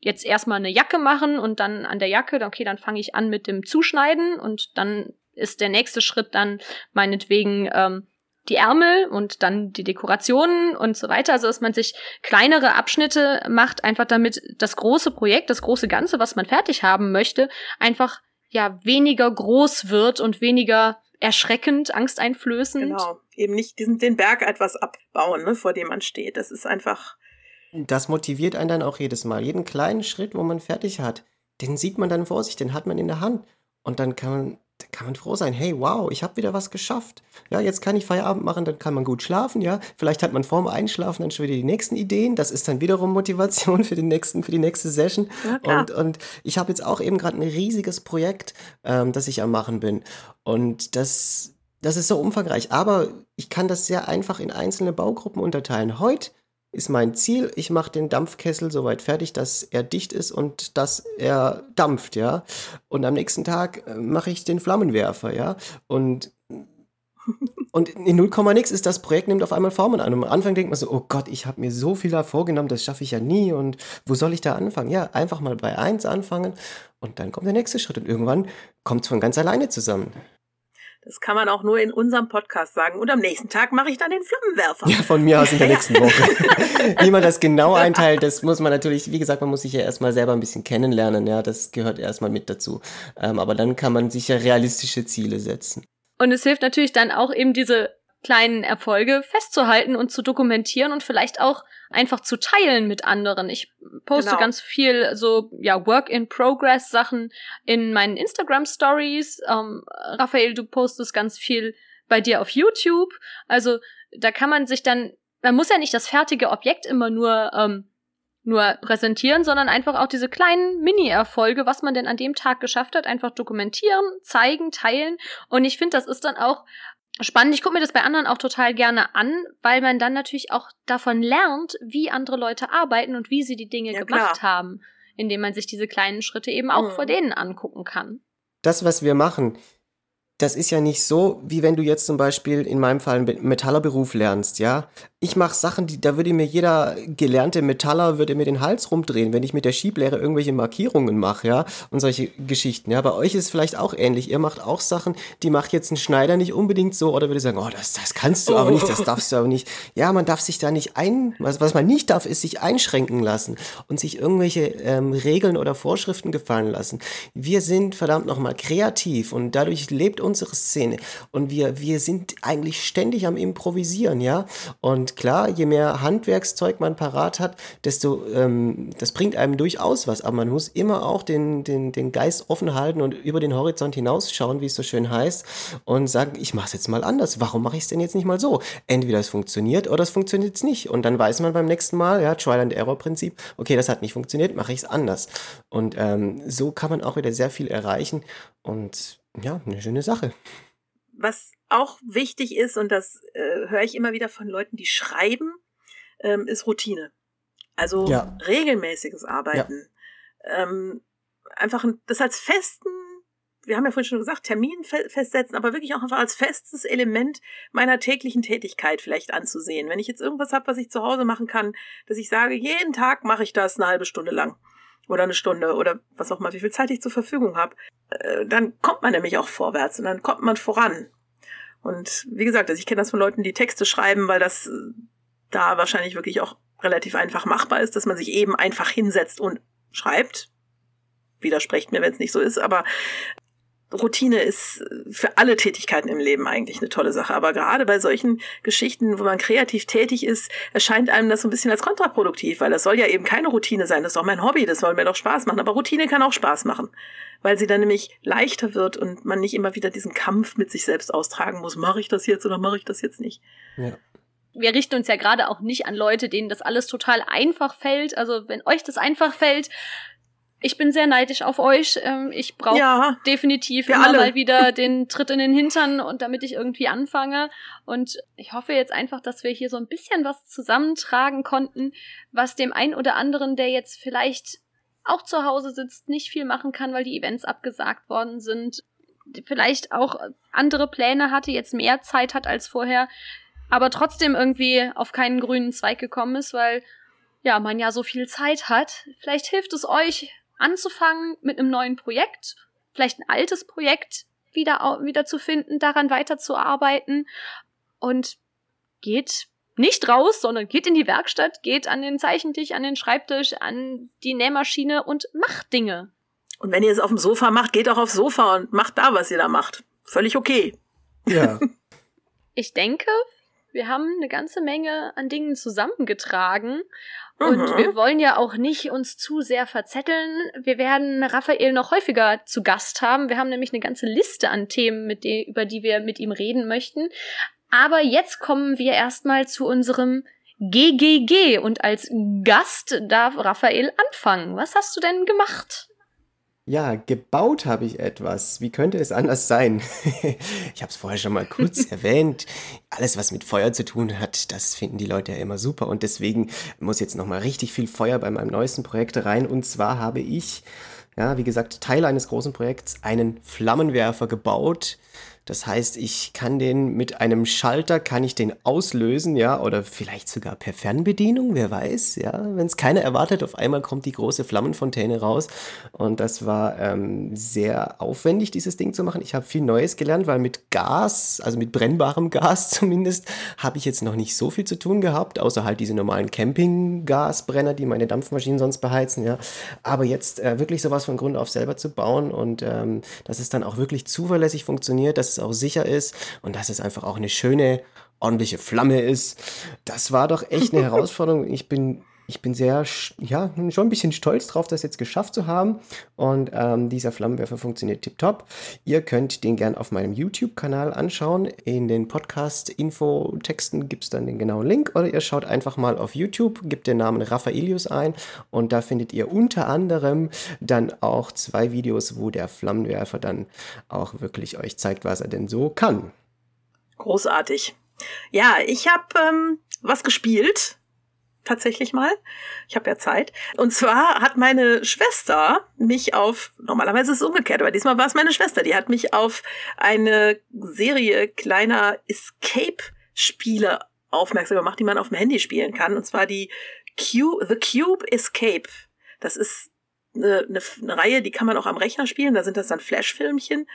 jetzt erstmal eine Jacke machen und dann an der Jacke, okay, dann fange ich an mit dem Zuschneiden und dann ist der nächste Schritt dann meinetwegen ähm, die Ärmel und dann die Dekorationen und so weiter. Also dass man sich kleinere Abschnitte macht, einfach damit das große Projekt, das große Ganze, was man fertig haben möchte, einfach ja weniger groß wird und weniger erschreckend, angsteinflößend.
Genau, eben nicht diesen, den Berg etwas abbauen, ne, vor dem man steht. Das ist einfach.
Das motiviert einen dann auch jedes Mal. Jeden kleinen Schritt, wo man fertig hat, den sieht man dann vor sich, den hat man in der Hand. Und dann kann man da kann man froh sein, hey, wow, ich habe wieder was geschafft. Ja, jetzt kann ich Feierabend machen, dann kann man gut schlafen, ja. Vielleicht hat man vorm Einschlafen dann schon wieder die nächsten Ideen. Das ist dann wiederum Motivation für den nächsten, für die nächste Session. Ja, und, und ich habe jetzt auch eben gerade ein riesiges Projekt, ähm, das ich am machen bin. Und das, das ist so umfangreich. Aber ich kann das sehr einfach in einzelne Baugruppen unterteilen. Heute ist mein Ziel. Ich mache den Dampfkessel soweit fertig, dass er dicht ist und dass er dampft, ja. Und am nächsten Tag äh, mache ich den Flammenwerfer, ja. Und und in 0, nix ist das Projekt nimmt auf einmal Formen an. Und am Anfang denkt man so, oh Gott, ich habe mir so viel da vorgenommen, das schaffe ich ja nie. Und wo soll ich da anfangen? Ja, einfach mal bei 1 anfangen und dann kommt der nächste Schritt. Und irgendwann kommt es von ganz alleine zusammen.
Das kann man auch nur in unserem Podcast sagen. Und am nächsten Tag mache ich dann den Flammenwerfer.
Ja, von mir aus in der nächsten Woche. wie man das genau einteilt, das muss man natürlich, wie gesagt, man muss sich ja erstmal selber ein bisschen kennenlernen. Ja, das gehört erstmal mit dazu. Ähm, aber dann kann man sich ja realistische Ziele setzen.
Und es hilft natürlich dann auch eben diese kleinen Erfolge festzuhalten und zu dokumentieren und vielleicht auch einfach zu teilen mit anderen. Ich poste genau. ganz viel so ja Work in Progress Sachen in meinen Instagram Stories. Ähm, Raphael, du postest ganz viel bei dir auf YouTube. Also da kann man sich dann, man muss ja nicht das fertige Objekt immer nur ähm, nur präsentieren, sondern einfach auch diese kleinen Mini-Erfolge, was man denn an dem Tag geschafft hat, einfach dokumentieren, zeigen, teilen. Und ich finde, das ist dann auch spannend. Ich gucke mir das bei anderen auch total gerne an, weil man dann natürlich auch davon lernt, wie andere Leute arbeiten und wie sie die Dinge ja, gemacht klar. haben, indem man sich diese kleinen Schritte eben auch mhm. vor denen angucken kann.
Das, was wir machen, das ist ja nicht so, wie wenn du jetzt zum Beispiel in meinem Fall einen Metallerberuf lernst, ja. Ich mache Sachen, die, da würde mir jeder gelernte Metaller würde mir den Hals rumdrehen, wenn ich mit der Schieblehre irgendwelche Markierungen mache, ja, und solche Geschichten. Ja, bei euch ist es vielleicht auch ähnlich. Ihr macht auch Sachen, die macht jetzt ein Schneider nicht unbedingt so oder würde sagen, oh, das, das kannst du oh. aber nicht, das darfst du aber nicht. Ja, man darf sich da nicht ein, was, was man nicht darf, ist sich einschränken lassen und sich irgendwelche ähm, Regeln oder Vorschriften gefallen lassen. Wir sind verdammt nochmal kreativ und dadurch lebt unsere Szene und wir, wir sind eigentlich ständig am Improvisieren, ja, und klar, je mehr Handwerkszeug man parat hat, desto, ähm, das bringt einem durchaus was. Aber man muss immer auch den, den, den Geist offen halten und über den Horizont hinausschauen, wie es so schön heißt, und sagen, ich mache es jetzt mal anders. Warum mache ich es denn jetzt nicht mal so? Entweder es funktioniert oder es funktioniert es nicht. Und dann weiß man beim nächsten Mal, ja, Trial-and-Error-Prinzip, okay, das hat nicht funktioniert, mache ich es anders. Und ähm, so kann man auch wieder sehr viel erreichen. Und ja, eine schöne Sache.
Was auch wichtig ist, und das äh, höre ich immer wieder von Leuten, die schreiben, ähm, ist Routine. Also ja. regelmäßiges Arbeiten. Ja. Ähm, einfach das als festen, wir haben ja vorhin schon gesagt, Termin festsetzen, aber wirklich auch einfach als festes Element meiner täglichen Tätigkeit vielleicht anzusehen. Wenn ich jetzt irgendwas habe, was ich zu Hause machen kann, dass ich sage, jeden Tag mache ich das eine halbe Stunde lang oder eine Stunde oder was auch mal, wie viel Zeit ich zur Verfügung habe, äh, dann kommt man nämlich auch vorwärts und dann kommt man voran. Und wie gesagt, also ich kenne das von Leuten, die Texte schreiben, weil das äh, da wahrscheinlich wirklich auch relativ einfach machbar ist, dass man sich eben einfach hinsetzt und schreibt. Widersprecht mir, wenn es nicht so ist, aber Routine ist für alle Tätigkeiten im Leben eigentlich eine tolle Sache. Aber gerade bei solchen Geschichten, wo man kreativ tätig ist, erscheint einem das so ein bisschen als kontraproduktiv, weil das soll ja eben keine Routine sein. Das ist doch mein Hobby, das soll mir doch Spaß machen. Aber Routine kann auch Spaß machen, weil sie dann nämlich leichter wird und man nicht immer wieder diesen Kampf mit sich selbst austragen muss. Mache ich das jetzt oder mache ich das jetzt nicht?
Ja wir richten uns ja gerade auch nicht an Leute, denen das alles total einfach fällt. Also wenn euch das einfach fällt, ich bin sehr neidisch auf euch. Ähm, ich brauche ja, definitiv immer alle. mal wieder den Tritt in den Hintern und damit ich irgendwie anfange. Und ich hoffe jetzt einfach, dass wir hier so ein bisschen was zusammentragen konnten, was dem einen oder anderen, der jetzt vielleicht auch zu Hause sitzt, nicht viel machen kann, weil die Events abgesagt worden sind, vielleicht auch andere Pläne hatte, jetzt mehr Zeit hat als vorher, aber trotzdem irgendwie auf keinen grünen Zweig gekommen ist, weil ja, man ja so viel Zeit hat. Vielleicht hilft es euch, anzufangen mit einem neuen Projekt, vielleicht ein altes Projekt wieder, wieder zu finden, daran weiterzuarbeiten und geht nicht raus, sondern geht in die Werkstatt, geht an den Zeichentisch, an den Schreibtisch, an die Nähmaschine und macht Dinge.
Und wenn ihr es auf dem Sofa macht, geht auch aufs Sofa und macht da, was ihr da macht. Völlig okay.
Ja.
ich denke, wir haben eine ganze Menge an Dingen zusammengetragen und mhm. wir wollen ja auch nicht uns zu sehr verzetteln. Wir werden Raphael noch häufiger zu Gast haben. Wir haben nämlich eine ganze Liste an Themen, mit de über die wir mit ihm reden möchten. Aber jetzt kommen wir erstmal zu unserem GGG und als Gast darf Raphael anfangen. Was hast du denn gemacht?
Ja, gebaut habe ich etwas. Wie könnte es anders sein? ich habe es vorher schon mal kurz erwähnt. Alles, was mit Feuer zu tun hat, das finden die Leute ja immer super. Und deswegen muss jetzt nochmal richtig viel Feuer bei meinem neuesten Projekt rein. Und zwar habe ich, ja, wie gesagt, Teil eines großen Projekts, einen Flammenwerfer gebaut das heißt, ich kann den mit einem Schalter, kann ich den auslösen, ja, oder vielleicht sogar per Fernbedienung, wer weiß, ja. Wenn es keiner erwartet, auf einmal kommt die große Flammenfontäne raus. Und das war ähm, sehr aufwendig, dieses Ding zu machen. Ich habe viel Neues gelernt, weil mit Gas, also mit brennbarem Gas zumindest, habe ich jetzt noch nicht so viel zu tun gehabt, außer halt diese normalen Campinggasbrenner, die meine Dampfmaschinen sonst beheizen, ja. Aber jetzt äh, wirklich sowas von Grund auf selber zu bauen und ähm, dass es dann auch wirklich zuverlässig funktioniert, dass es auch sicher ist und dass es einfach auch eine schöne, ordentliche Flamme ist. Das war doch echt eine Herausforderung. Ich bin ich bin sehr, ja, schon ein bisschen stolz drauf, das jetzt geschafft zu haben. Und ähm, dieser Flammenwerfer funktioniert tiptop. Ihr könnt den gern auf meinem YouTube-Kanal anschauen. In den Podcast-Info-Texten gibt es dann den genauen Link. Oder ihr schaut einfach mal auf YouTube, gebt den Namen Raffaelius ein. Und da findet ihr unter anderem dann auch zwei Videos, wo der Flammenwerfer dann auch wirklich euch zeigt, was er denn so kann.
Großartig. Ja, ich habe ähm, was gespielt tatsächlich mal. Ich habe ja Zeit. Und zwar hat meine Schwester mich auf, normalerweise ist es umgekehrt, aber diesmal war es meine Schwester, die hat mich auf eine Serie kleiner Escape-Spiele aufmerksam gemacht, die man auf dem Handy spielen kann. Und zwar die Cube, The Cube Escape. Das ist eine, eine, eine Reihe, die kann man auch am Rechner spielen. Da sind das dann Flash-Filmchen.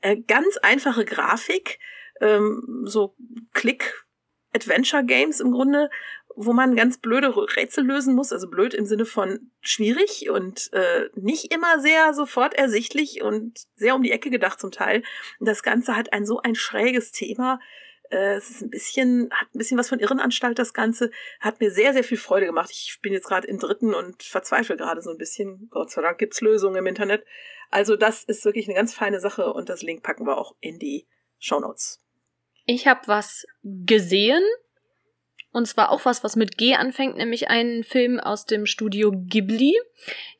Äh, ganz einfache Grafik, ähm, so Klick Adventure Games im Grunde, wo man ganz blöde Rätsel lösen muss, also blöd im Sinne von schwierig und äh, nicht immer sehr sofort ersichtlich und sehr um die Ecke gedacht zum Teil. Und das Ganze hat ein so ein schräges Thema. Äh, es ist ein bisschen, hat ein bisschen was von Irrenanstalt, das Ganze. Hat mir sehr, sehr viel Freude gemacht. Ich bin jetzt gerade im dritten und verzweifle gerade so ein bisschen. Gott sei Dank gibt's Lösungen im Internet. Also das ist wirklich eine ganz feine Sache und das Link packen wir auch in die Show Notes.
Ich habe was gesehen, und zwar auch was, was mit G anfängt, nämlich einen Film aus dem Studio Ghibli.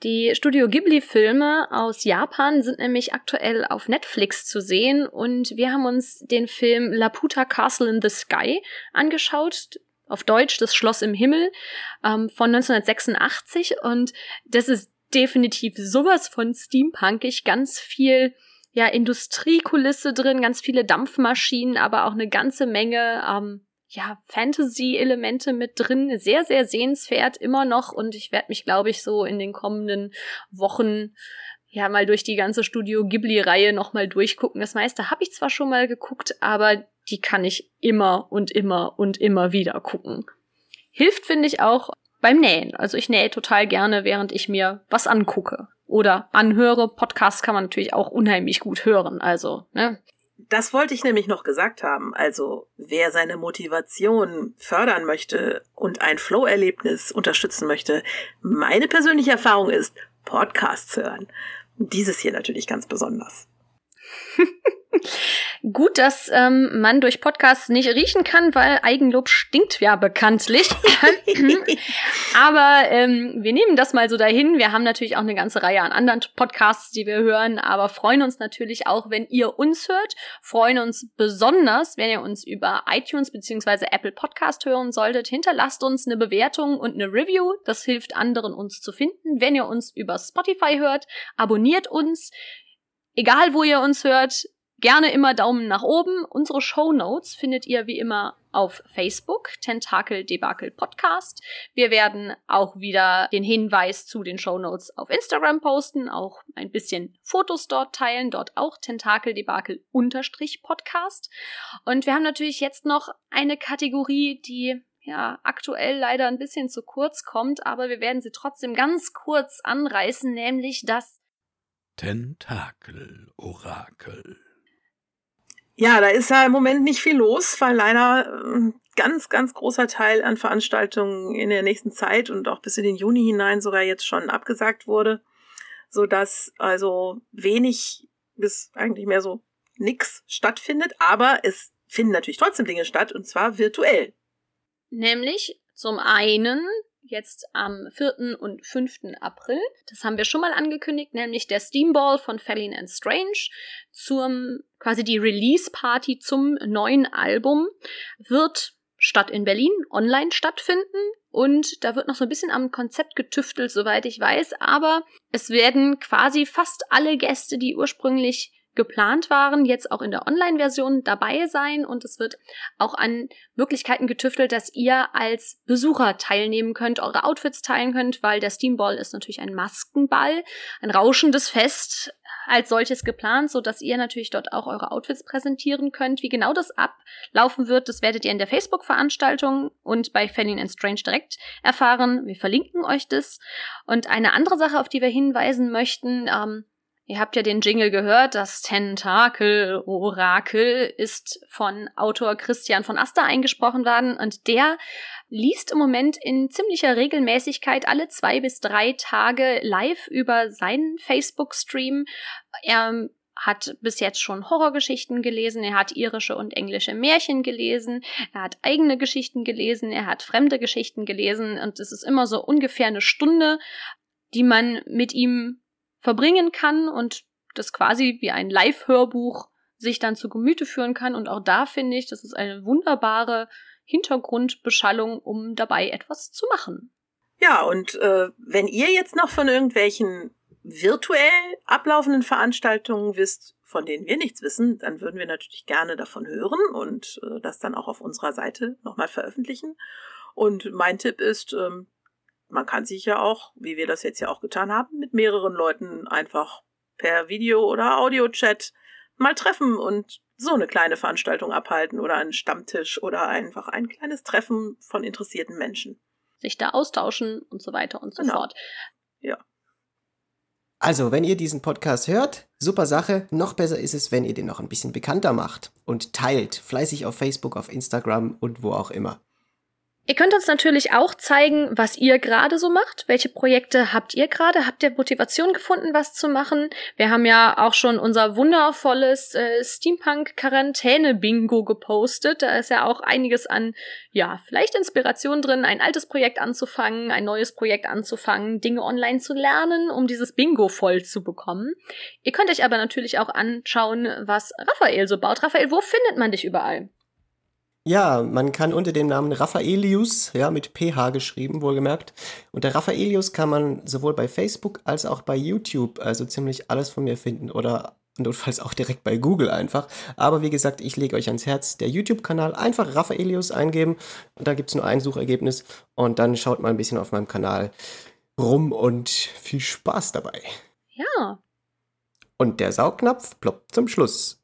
Die Studio Ghibli-Filme aus Japan sind nämlich aktuell auf Netflix zu sehen und wir haben uns den Film Laputa Castle in the Sky angeschaut. Auf Deutsch das Schloss im Himmel ähm, von 1986 und das ist definitiv sowas von steampunkig, ganz viel ja Industriekulisse drin, ganz viele Dampfmaschinen, aber auch eine ganze Menge ähm, ja, Fantasy-Elemente mit drin. Sehr, sehr sehenswert immer noch. Und ich werde mich, glaube ich, so in den kommenden Wochen ja mal durch die ganze Studio Ghibli-Reihe nochmal durchgucken. Das meiste habe ich zwar schon mal geguckt, aber die kann ich immer und immer und immer wieder gucken. hilft, finde ich, auch beim Nähen. Also ich nähe total gerne, während ich mir was angucke oder anhöre. Podcasts kann man natürlich auch unheimlich gut hören. Also, ne?
Das wollte ich nämlich noch gesagt haben. Also, wer seine Motivation fördern möchte und ein Flow-Erlebnis unterstützen möchte, meine persönliche Erfahrung ist, Podcasts hören. Dieses hier natürlich ganz besonders.
Gut, dass ähm, man durch Podcasts nicht riechen kann, weil Eigenlob stinkt ja bekanntlich. aber ähm, wir nehmen das mal so dahin. Wir haben natürlich auch eine ganze Reihe an anderen Podcasts, die wir hören, aber freuen uns natürlich auch, wenn ihr uns hört. Freuen uns besonders, wenn ihr uns über iTunes beziehungsweise Apple Podcast hören solltet. Hinterlasst uns eine Bewertung und eine Review. Das hilft anderen, uns zu finden. Wenn ihr uns über Spotify hört, abonniert uns. Egal, wo ihr uns hört, Gerne immer Daumen nach oben. Unsere Show Notes findet ihr wie immer auf Facebook, Tentakel Debakel Podcast. Wir werden auch wieder den Hinweis zu den Show Notes auf Instagram posten, auch ein bisschen Fotos dort teilen, dort auch Tentakel Debakel unterstrich Podcast. Und wir haben natürlich jetzt noch eine Kategorie, die ja, aktuell leider ein bisschen zu kurz kommt, aber wir werden sie trotzdem ganz kurz anreißen, nämlich das
Tentakel-Orakel.
Ja, da ist ja im Moment nicht viel los, weil leider ein äh, ganz, ganz großer Teil an Veranstaltungen in der nächsten Zeit und auch bis in den Juni hinein sogar jetzt schon abgesagt wurde, so dass also wenig bis eigentlich mehr so nix stattfindet, aber es finden natürlich trotzdem Dinge statt und zwar virtuell.
Nämlich zum einen jetzt am 4. und 5. April. Das haben wir schon mal angekündigt, nämlich der Steamball von Fallin and Strange zum quasi die Release Party zum neuen Album wird statt in Berlin online stattfinden und da wird noch so ein bisschen am Konzept getüftelt, soweit ich weiß, aber es werden quasi fast alle Gäste, die ursprünglich geplant waren, jetzt auch in der Online-Version dabei sein und es wird auch an Möglichkeiten getüftelt, dass ihr als Besucher teilnehmen könnt, eure Outfits teilen könnt, weil der Steamball ist natürlich ein Maskenball, ein rauschendes Fest als solches geplant, so dass ihr natürlich dort auch eure Outfits präsentieren könnt. Wie genau das ablaufen wird, das werdet ihr in der Facebook-Veranstaltung und bei Fanning and Strange direkt erfahren. Wir verlinken euch das. Und eine andere Sache, auf die wir hinweisen möchten, ähm, Ihr habt ja den Jingle gehört, das Tentakel-Orakel ist von Autor Christian von Aster eingesprochen worden und der liest im Moment in ziemlicher Regelmäßigkeit alle zwei bis drei Tage live über seinen Facebook-Stream. Er hat bis jetzt schon Horrorgeschichten gelesen, er hat irische und englische Märchen gelesen, er hat eigene Geschichten gelesen, er hat fremde Geschichten gelesen und es ist immer so ungefähr eine Stunde, die man mit ihm verbringen kann und das quasi wie ein Live-Hörbuch sich dann zu Gemüte führen kann. Und auch da finde ich, das ist eine wunderbare Hintergrundbeschallung, um dabei etwas zu machen.
Ja, und äh, wenn ihr jetzt noch von irgendwelchen virtuell ablaufenden Veranstaltungen wisst, von denen wir nichts wissen, dann würden wir natürlich gerne davon hören und äh, das dann auch auf unserer Seite nochmal veröffentlichen. Und mein Tipp ist, ähm, man kann sich ja auch, wie wir das jetzt ja auch getan haben, mit mehreren Leuten einfach per Video- oder Audio-Chat mal treffen und so eine kleine Veranstaltung abhalten oder einen Stammtisch oder einfach ein kleines Treffen von interessierten Menschen.
Sich da austauschen und so weiter und so genau. fort.
Ja.
Also, wenn ihr diesen Podcast hört, super Sache. Noch besser ist es, wenn ihr den noch ein bisschen bekannter macht und teilt. Fleißig auf Facebook, auf Instagram und wo auch immer.
Ihr könnt uns natürlich auch zeigen, was ihr gerade so macht. Welche Projekte habt ihr gerade? Habt ihr Motivation gefunden, was zu machen? Wir haben ja auch schon unser wundervolles äh, Steampunk-Quarantäne-Bingo gepostet. Da ist ja auch einiges an, ja, vielleicht Inspiration drin, ein altes Projekt anzufangen, ein neues Projekt anzufangen, Dinge online zu lernen, um dieses Bingo voll zu bekommen. Ihr könnt euch aber natürlich auch anschauen, was Raphael so baut. Raphael, wo findet man dich überall?
Ja, man kann unter dem Namen Raphaelius, ja, mit PH geschrieben, wohlgemerkt. Unter Raphaelius kann man sowohl bei Facebook als auch bei YouTube also ziemlich alles von mir finden oder notfalls auch direkt bei Google einfach. Aber wie gesagt, ich lege euch ans Herz, der YouTube-Kanal einfach Raphaelius eingeben. Da gibt es nur ein Suchergebnis und dann schaut mal ein bisschen auf meinem Kanal rum und viel Spaß dabei.
Ja.
Und der Saugnapf ploppt zum Schluss.